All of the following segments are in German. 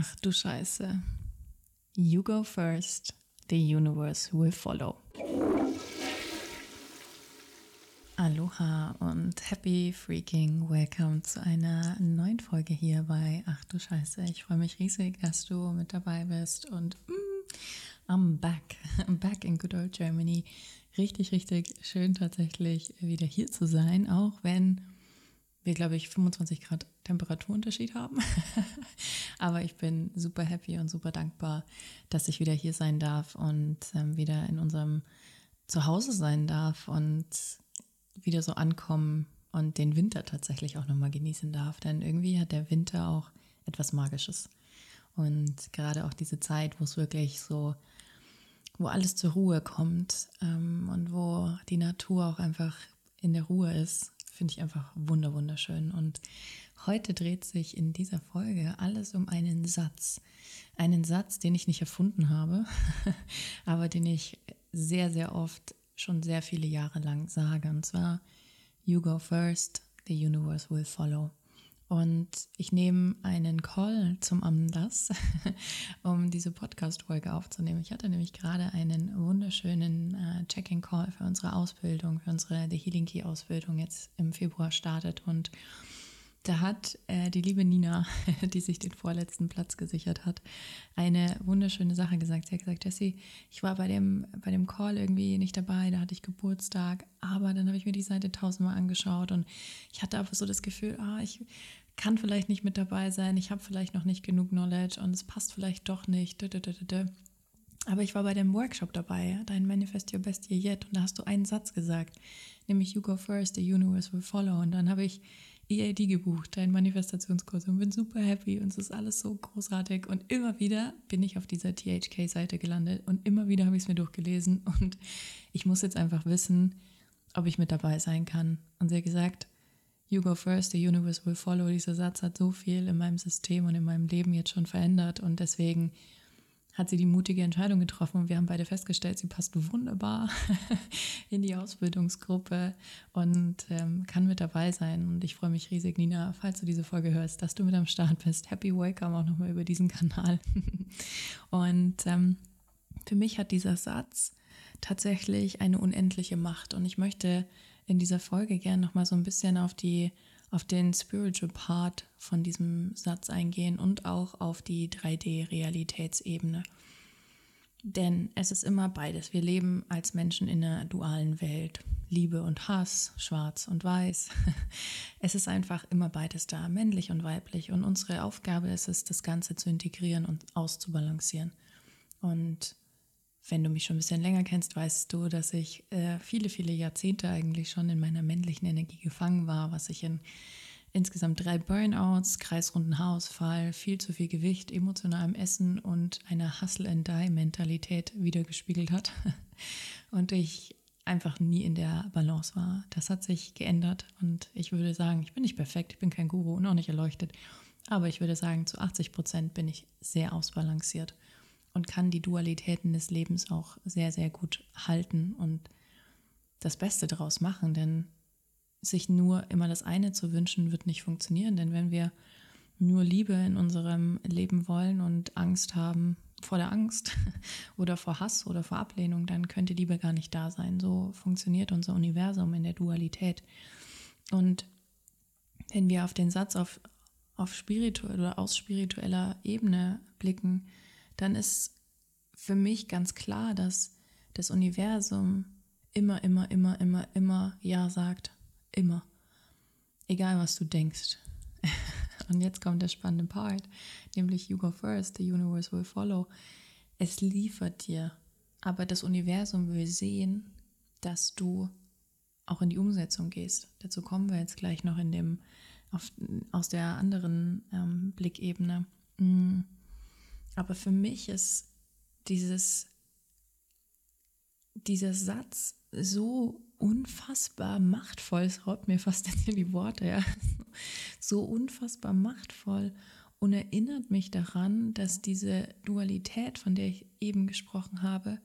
Ach du Scheiße. You go first, the universe will follow. Aloha und happy freaking welcome zu einer neuen Folge hier bei Ach du Scheiße. Ich freue mich riesig, dass du mit dabei bist und mm, I'm back. I'm back in good old Germany. Richtig, richtig schön tatsächlich wieder hier zu sein, auch wenn wir, glaube ich, 25 Grad Temperaturunterschied haben. Aber ich bin super happy und super dankbar, dass ich wieder hier sein darf und ähm, wieder in unserem Zuhause sein darf und wieder so ankommen und den Winter tatsächlich auch nochmal genießen darf. Denn irgendwie hat der Winter auch etwas Magisches. Und gerade auch diese Zeit, wo es wirklich so, wo alles zur Ruhe kommt ähm, und wo die Natur auch einfach in der Ruhe ist, finde ich einfach wunder wunderschön. Und heute dreht sich in dieser Folge alles um einen Satz. Einen Satz, den ich nicht erfunden habe, aber den ich sehr, sehr oft schon sehr viele Jahre lang sage. Und zwar, You go first, the universe will follow. Und ich nehme einen Call zum Anlass, um diese Podcast-Folge aufzunehmen. Ich hatte nämlich gerade einen wunderschönen äh, Check-in-Call für unsere Ausbildung, für unsere The Healing Key-Ausbildung jetzt im Februar startet. Und da hat äh, die liebe Nina, die sich den vorletzten Platz gesichert hat, eine wunderschöne Sache gesagt. Sie hat gesagt, Jessie, ich war bei dem, bei dem Call irgendwie nicht dabei, da hatte ich Geburtstag, aber dann habe ich mir die Seite tausendmal angeschaut und ich hatte aber so das Gefühl, ah, ich kann vielleicht nicht mit dabei sein, ich habe vielleicht noch nicht genug Knowledge und es passt vielleicht doch nicht. Aber ich war bei dem Workshop dabei, dein Manifest Your Best Year Yet, und da hast du einen Satz gesagt, nämlich You go first, the universe will follow. Und dann habe ich EAD gebucht, dein Manifestationskurs und bin super happy und es ist alles so großartig und immer wieder bin ich auf dieser THK-Seite gelandet und immer wieder habe ich es mir durchgelesen und ich muss jetzt einfach wissen, ob ich mit dabei sein kann. Und sie hat gesagt, You go first, the universe will follow. Dieser Satz hat so viel in meinem System und in meinem Leben jetzt schon verändert und deswegen hat sie die mutige Entscheidung getroffen und wir haben beide festgestellt, sie passt wunderbar in die Ausbildungsgruppe und ähm, kann mit dabei sein. Und ich freue mich riesig, Nina, falls du diese Folge hörst, dass du mit am Start bist. Happy Welcome auch nochmal über diesen Kanal. und ähm, für mich hat dieser Satz tatsächlich eine unendliche Macht und ich möchte in dieser Folge gerne nochmal so ein bisschen auf die auf den Spiritual Part von diesem Satz eingehen und auch auf die 3D-Realitätsebene. Denn es ist immer beides. Wir leben als Menschen in einer dualen Welt. Liebe und Hass, schwarz und weiß. Es ist einfach immer beides da, männlich und weiblich. Und unsere Aufgabe ist es, das Ganze zu integrieren und auszubalancieren. Und wenn du mich schon ein bisschen länger kennst, weißt du, dass ich äh, viele, viele Jahrzehnte eigentlich schon in meiner männlichen Energie gefangen war, was ich in insgesamt drei Burnouts, kreisrunden Haarausfall, viel zu viel Gewicht, emotionalem Essen und einer Hustle-and-Die-Mentalität wiedergespiegelt hat. Und ich einfach nie in der Balance war. Das hat sich geändert und ich würde sagen, ich bin nicht perfekt, ich bin kein Guru und auch nicht erleuchtet, aber ich würde sagen, zu 80 Prozent bin ich sehr ausbalanciert und kann die Dualitäten des Lebens auch sehr, sehr gut halten und das Beste daraus machen, denn sich nur immer das eine zu wünschen, wird nicht funktionieren, denn wenn wir nur Liebe in unserem Leben wollen und Angst haben vor der Angst oder vor Hass oder vor Ablehnung, dann könnte Liebe gar nicht da sein. So funktioniert unser Universum in der Dualität. Und wenn wir auf den Satz auf, auf spiritueller oder aus spiritueller Ebene blicken, dann ist für mich ganz klar, dass das Universum immer, immer, immer, immer, immer Ja sagt. Immer. Egal, was du denkst. Und jetzt kommt der spannende Part, nämlich You go first, the universe will follow. Es liefert dir, aber das Universum will sehen, dass du auch in die Umsetzung gehst. Dazu kommen wir jetzt gleich noch in dem, auf, aus der anderen ähm, Blickebene. Mm. Aber für mich ist dieses, dieser Satz so unfassbar machtvoll, es raubt mir fast in die Worte, ja, so unfassbar machtvoll und erinnert mich daran, dass diese Dualität, von der ich eben gesprochen habe,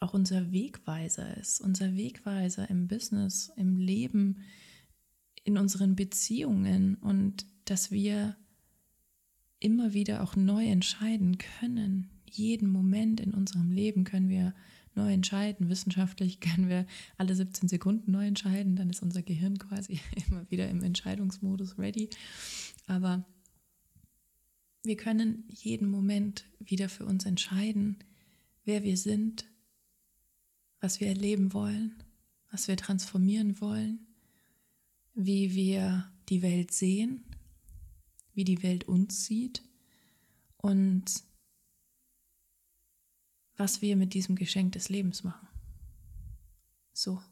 auch unser Wegweiser ist, unser Wegweiser im Business, im Leben, in unseren Beziehungen und dass wir immer wieder auch neu entscheiden können. Jeden Moment in unserem Leben können wir neu entscheiden. Wissenschaftlich können wir alle 17 Sekunden neu entscheiden. Dann ist unser Gehirn quasi immer wieder im Entscheidungsmodus ready. Aber wir können jeden Moment wieder für uns entscheiden, wer wir sind, was wir erleben wollen, was wir transformieren wollen, wie wir die Welt sehen, wie die Welt uns sieht und was wir mit diesem Geschenk des Lebens machen. So.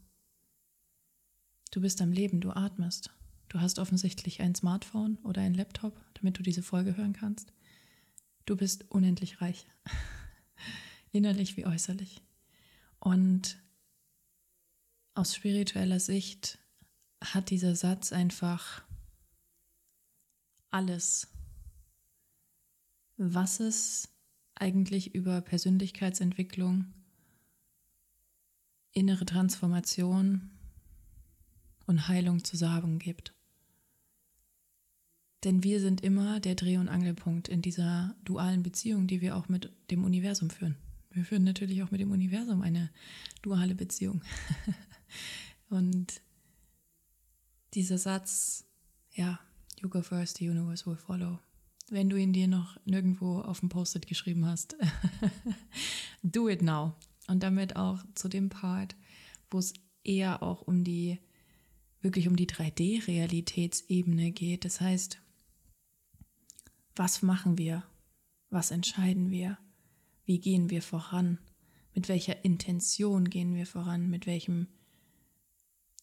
Du bist am Leben, du atmest. Du hast offensichtlich ein Smartphone oder ein Laptop, damit du diese Folge hören kannst. Du bist unendlich reich. Innerlich wie äußerlich. Und aus spiritueller Sicht hat dieser Satz einfach alles, was es eigentlich über Persönlichkeitsentwicklung, innere Transformation und Heilung zu sagen gibt. Denn wir sind immer der Dreh- und Angelpunkt in dieser dualen Beziehung, die wir auch mit dem Universum führen. Wir führen natürlich auch mit dem Universum eine duale Beziehung. und dieser Satz, ja, you go first, the universe will follow. Wenn du ihn dir noch nirgendwo auf dem Post-it geschrieben hast, do it now. Und damit auch zu dem Part, wo es eher auch um die, wirklich um die 3D-Realitätsebene geht. Das heißt, was machen wir? Was entscheiden wir? Wie gehen wir voran? Mit welcher Intention gehen wir voran? Mit welchem,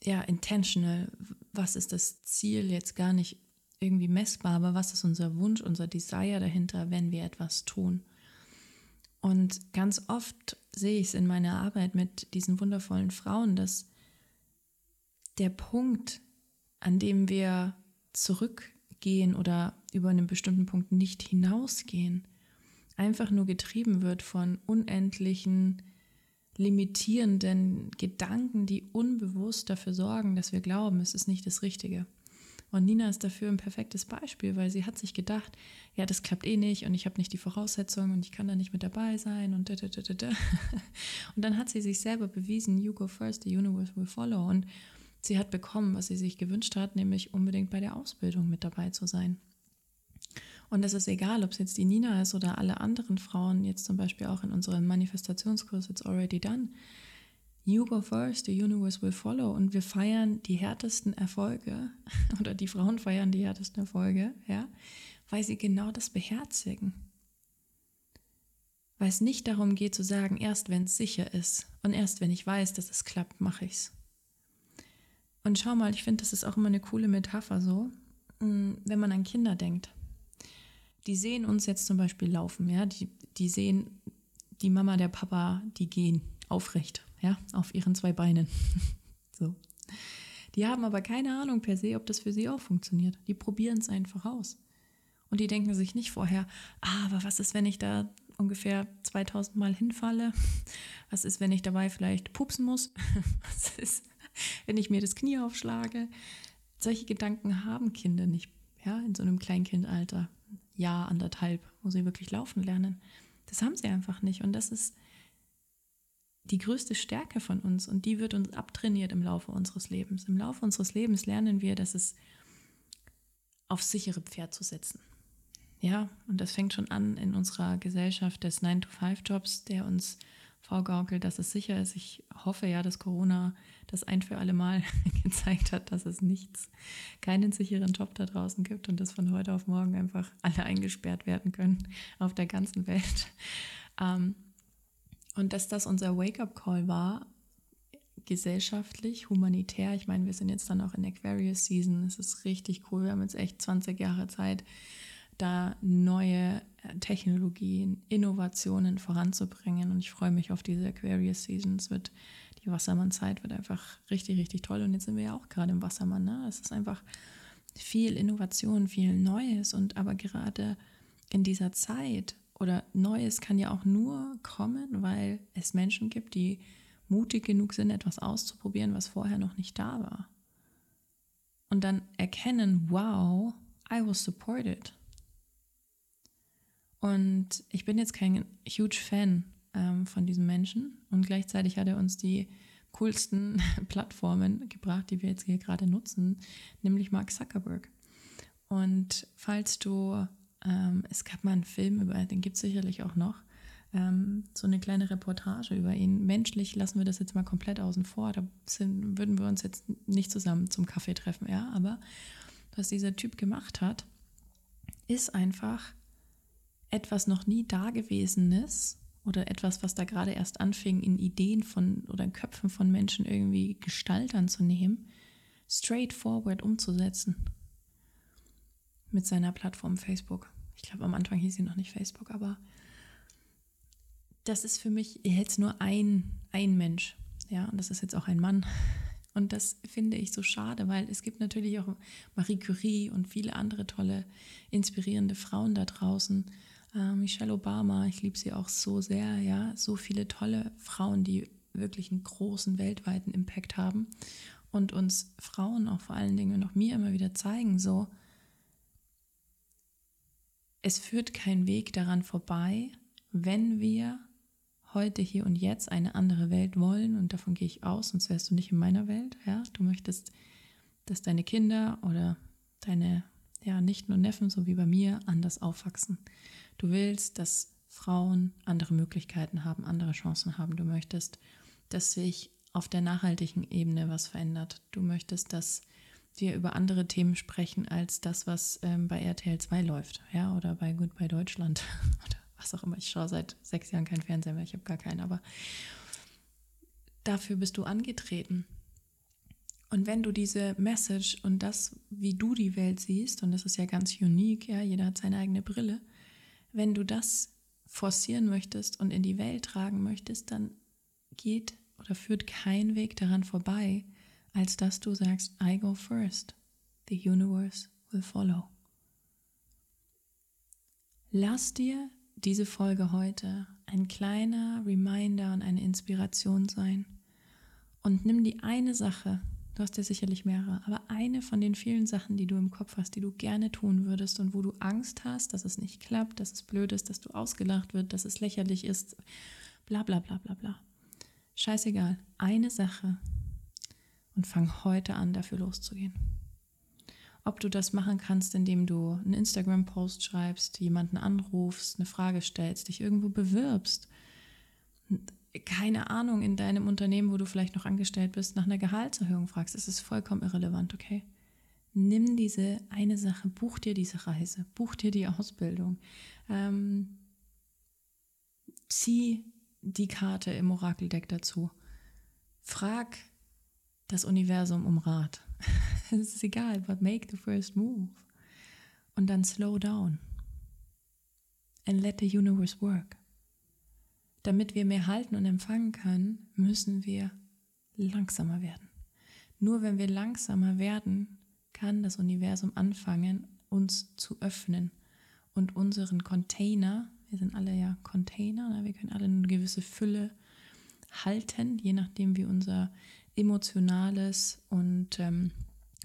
ja, intentional, was ist das Ziel jetzt gar nicht irgendwie messbar, aber was ist unser Wunsch, unser Desire dahinter, wenn wir etwas tun? Und ganz oft sehe ich es in meiner Arbeit mit diesen wundervollen Frauen, dass der Punkt, an dem wir zurückgehen oder über einen bestimmten Punkt nicht hinausgehen, einfach nur getrieben wird von unendlichen, limitierenden Gedanken, die unbewusst dafür sorgen, dass wir glauben, es ist nicht das Richtige. Und Nina ist dafür ein perfektes Beispiel, weil sie hat sich gedacht, ja, das klappt eh nicht und ich habe nicht die Voraussetzungen und ich kann da nicht mit dabei sein und da, da, da, da. Und dann hat sie sich selber bewiesen, you go first, the universe will follow. Und sie hat bekommen, was sie sich gewünscht hat, nämlich unbedingt bei der Ausbildung mit dabei zu sein. Und es ist egal, ob es jetzt die Nina ist oder alle anderen Frauen, jetzt zum Beispiel auch in unserem Manifestationskurs It's Already Done. You go first, the universe will follow. Und wir feiern die härtesten Erfolge oder die Frauen feiern die härtesten Erfolge, ja, weil sie genau das beherzigen. Weil es nicht darum geht zu sagen, erst wenn es sicher ist und erst wenn ich weiß, dass es klappt, mache ich es. Und schau mal, ich finde, das ist auch immer eine coole Metapher so, mm, wenn man an Kinder denkt die sehen uns jetzt zum Beispiel laufen, ja, die, die sehen die Mama, der Papa, die gehen aufrecht, ja, auf ihren zwei Beinen. so. Die haben aber keine Ahnung per se, ob das für sie auch funktioniert. Die probieren es einfach aus. Und die denken sich nicht vorher, ah, aber was ist, wenn ich da ungefähr 2000 Mal hinfalle? Was ist, wenn ich dabei vielleicht pupsen muss? Was ist, wenn ich mir das Knie aufschlage? Solche Gedanken haben Kinder nicht, ja, in so einem Kleinkindalter. Jahr, anderthalb, wo sie wirklich laufen lernen. Das haben sie einfach nicht. Und das ist die größte Stärke von uns und die wird uns abtrainiert im Laufe unseres Lebens. Im Laufe unseres Lebens lernen wir, dass es auf sichere Pferd zu setzen. Ja, und das fängt schon an in unserer Gesellschaft des 9-to-5-Jobs, der uns vorgaukelt, dass es sicher ist. Ich hoffe ja, dass Corona das ein für alle Mal gezeigt hat, dass es nichts, keinen sicheren Job da draußen gibt und dass von heute auf morgen einfach alle eingesperrt werden können auf der ganzen Welt. Ähm, und dass das unser Wake-up-Call war, gesellschaftlich, humanitär. Ich meine, wir sind jetzt dann auch in Aquarius Season. Es ist richtig cool. Wir haben jetzt echt 20 Jahre Zeit, da neue äh, Technologien, Innovationen voranzubringen. Und ich freue mich auf diese Aquarius Seasons. Wird die Wassermann-Zeit wird einfach richtig, richtig toll. Und jetzt sind wir ja auch gerade im Wassermann. Ne? Es ist einfach viel Innovation, viel Neues. Und aber gerade in dieser Zeit oder Neues kann ja auch nur kommen, weil es Menschen gibt, die mutig genug sind, etwas auszuprobieren, was vorher noch nicht da war. Und dann erkennen, wow, I was supported. Und ich bin jetzt kein huge Fan ähm, von diesem Menschen und gleichzeitig hat er uns die coolsten Plattformen gebracht, die wir jetzt hier gerade nutzen, nämlich Mark Zuckerberg. Und falls du, ähm, es gab mal einen Film über, den gibt es sicherlich auch noch, ähm, so eine kleine Reportage über ihn. Menschlich lassen wir das jetzt mal komplett außen vor. Da sind, würden wir uns jetzt nicht zusammen zum Kaffee treffen, ja. Aber was dieser Typ gemacht hat, ist einfach etwas noch nie Dagewesenes oder etwas, was da gerade erst anfing, in Ideen von oder in Köpfen von Menschen irgendwie Gestalt anzunehmen, straightforward umzusetzen. Mit seiner Plattform Facebook. Ich glaube, am Anfang hieß sie noch nicht Facebook, aber das ist für mich jetzt nur ein, ein Mensch. Ja, und das ist jetzt auch ein Mann. Und das finde ich so schade, weil es gibt natürlich auch Marie Curie und viele andere tolle, inspirierende Frauen da draußen. Äh, Michelle Obama, ich liebe sie auch so sehr, ja. So viele tolle Frauen, die wirklich einen großen weltweiten Impact haben und uns Frauen auch vor allen Dingen und auch mir immer wieder zeigen, so, es führt kein Weg daran vorbei, wenn wir heute, hier und jetzt eine andere Welt wollen, und davon gehe ich aus, sonst wärst du nicht in meiner Welt, ja, du möchtest, dass deine Kinder oder deine, ja, nicht nur Neffen, so wie bei mir, anders aufwachsen. Du willst, dass Frauen andere Möglichkeiten haben, andere Chancen haben. Du möchtest, dass sich auf der nachhaltigen Ebene was verändert. Du möchtest, dass wir über andere Themen sprechen als das, was ähm, bei RTL 2 läuft, ja, oder bei Goodbye Deutschland oder was auch immer. Ich schaue seit sechs Jahren kein Fernseher mehr, ich habe gar keinen, aber dafür bist du angetreten. Und wenn du diese Message und das, wie du die Welt siehst, und das ist ja ganz unique, ja, jeder hat seine eigene Brille, wenn du das forcieren möchtest und in die Welt tragen möchtest, dann geht oder führt kein Weg daran vorbei, als dass du sagst, I go first, the universe will follow. Lass dir diese Folge heute ein kleiner Reminder und eine Inspiration sein. Und nimm die eine Sache, du hast ja sicherlich mehrere, aber eine von den vielen Sachen, die du im Kopf hast, die du gerne tun würdest und wo du Angst hast, dass es nicht klappt, dass es blöd ist, dass du ausgelacht wird, dass es lächerlich ist, bla bla bla bla bla. Scheißegal, eine Sache und fang heute an, dafür loszugehen ob du das machen kannst, indem du einen Instagram-Post schreibst, jemanden anrufst, eine Frage stellst, dich irgendwo bewirbst. Keine Ahnung, in deinem Unternehmen, wo du vielleicht noch angestellt bist, nach einer Gehaltserhöhung fragst. Es ist vollkommen irrelevant, okay? Nimm diese eine Sache, buch dir diese Reise, buch dir die Ausbildung, ähm, zieh die Karte im Orakeldeck dazu. Frag das Universum um Rat. es ist egal, but make the first move. Und dann slow down. And let the universe work. Damit wir mehr halten und empfangen können, müssen wir langsamer werden. Nur wenn wir langsamer werden, kann das Universum anfangen, uns zu öffnen und unseren Container, wir sind alle ja Container, ne, wir können alle eine gewisse Fülle halten, je nachdem wie unser emotionales und ähm,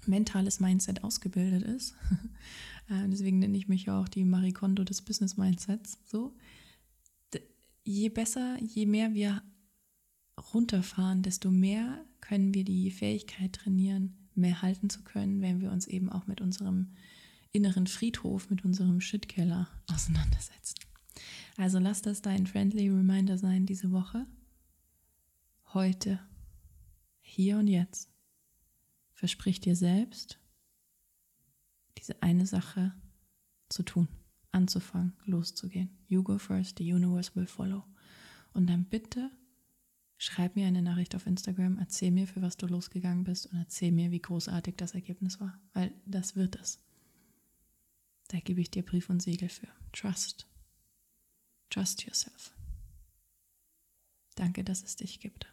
mentales Mindset ausgebildet ist. äh, deswegen nenne ich mich ja auch die Marie Kondo des Business Mindsets. So, je besser, je mehr wir runterfahren, desto mehr können wir die Fähigkeit trainieren, mehr halten zu können, wenn wir uns eben auch mit unserem inneren Friedhof, mit unserem Shitkeller auseinandersetzen. Also lass das dein friendly Reminder sein diese Woche. Heute hier und jetzt. Versprich dir selbst, diese eine Sache zu tun, anzufangen, loszugehen. You go first, the universe will follow. Und dann bitte schreib mir eine Nachricht auf Instagram, erzähl mir, für was du losgegangen bist und erzähl mir, wie großartig das Ergebnis war, weil das wird es. Da gebe ich dir Brief und Siegel für. Trust. Trust yourself. Danke, dass es dich gibt.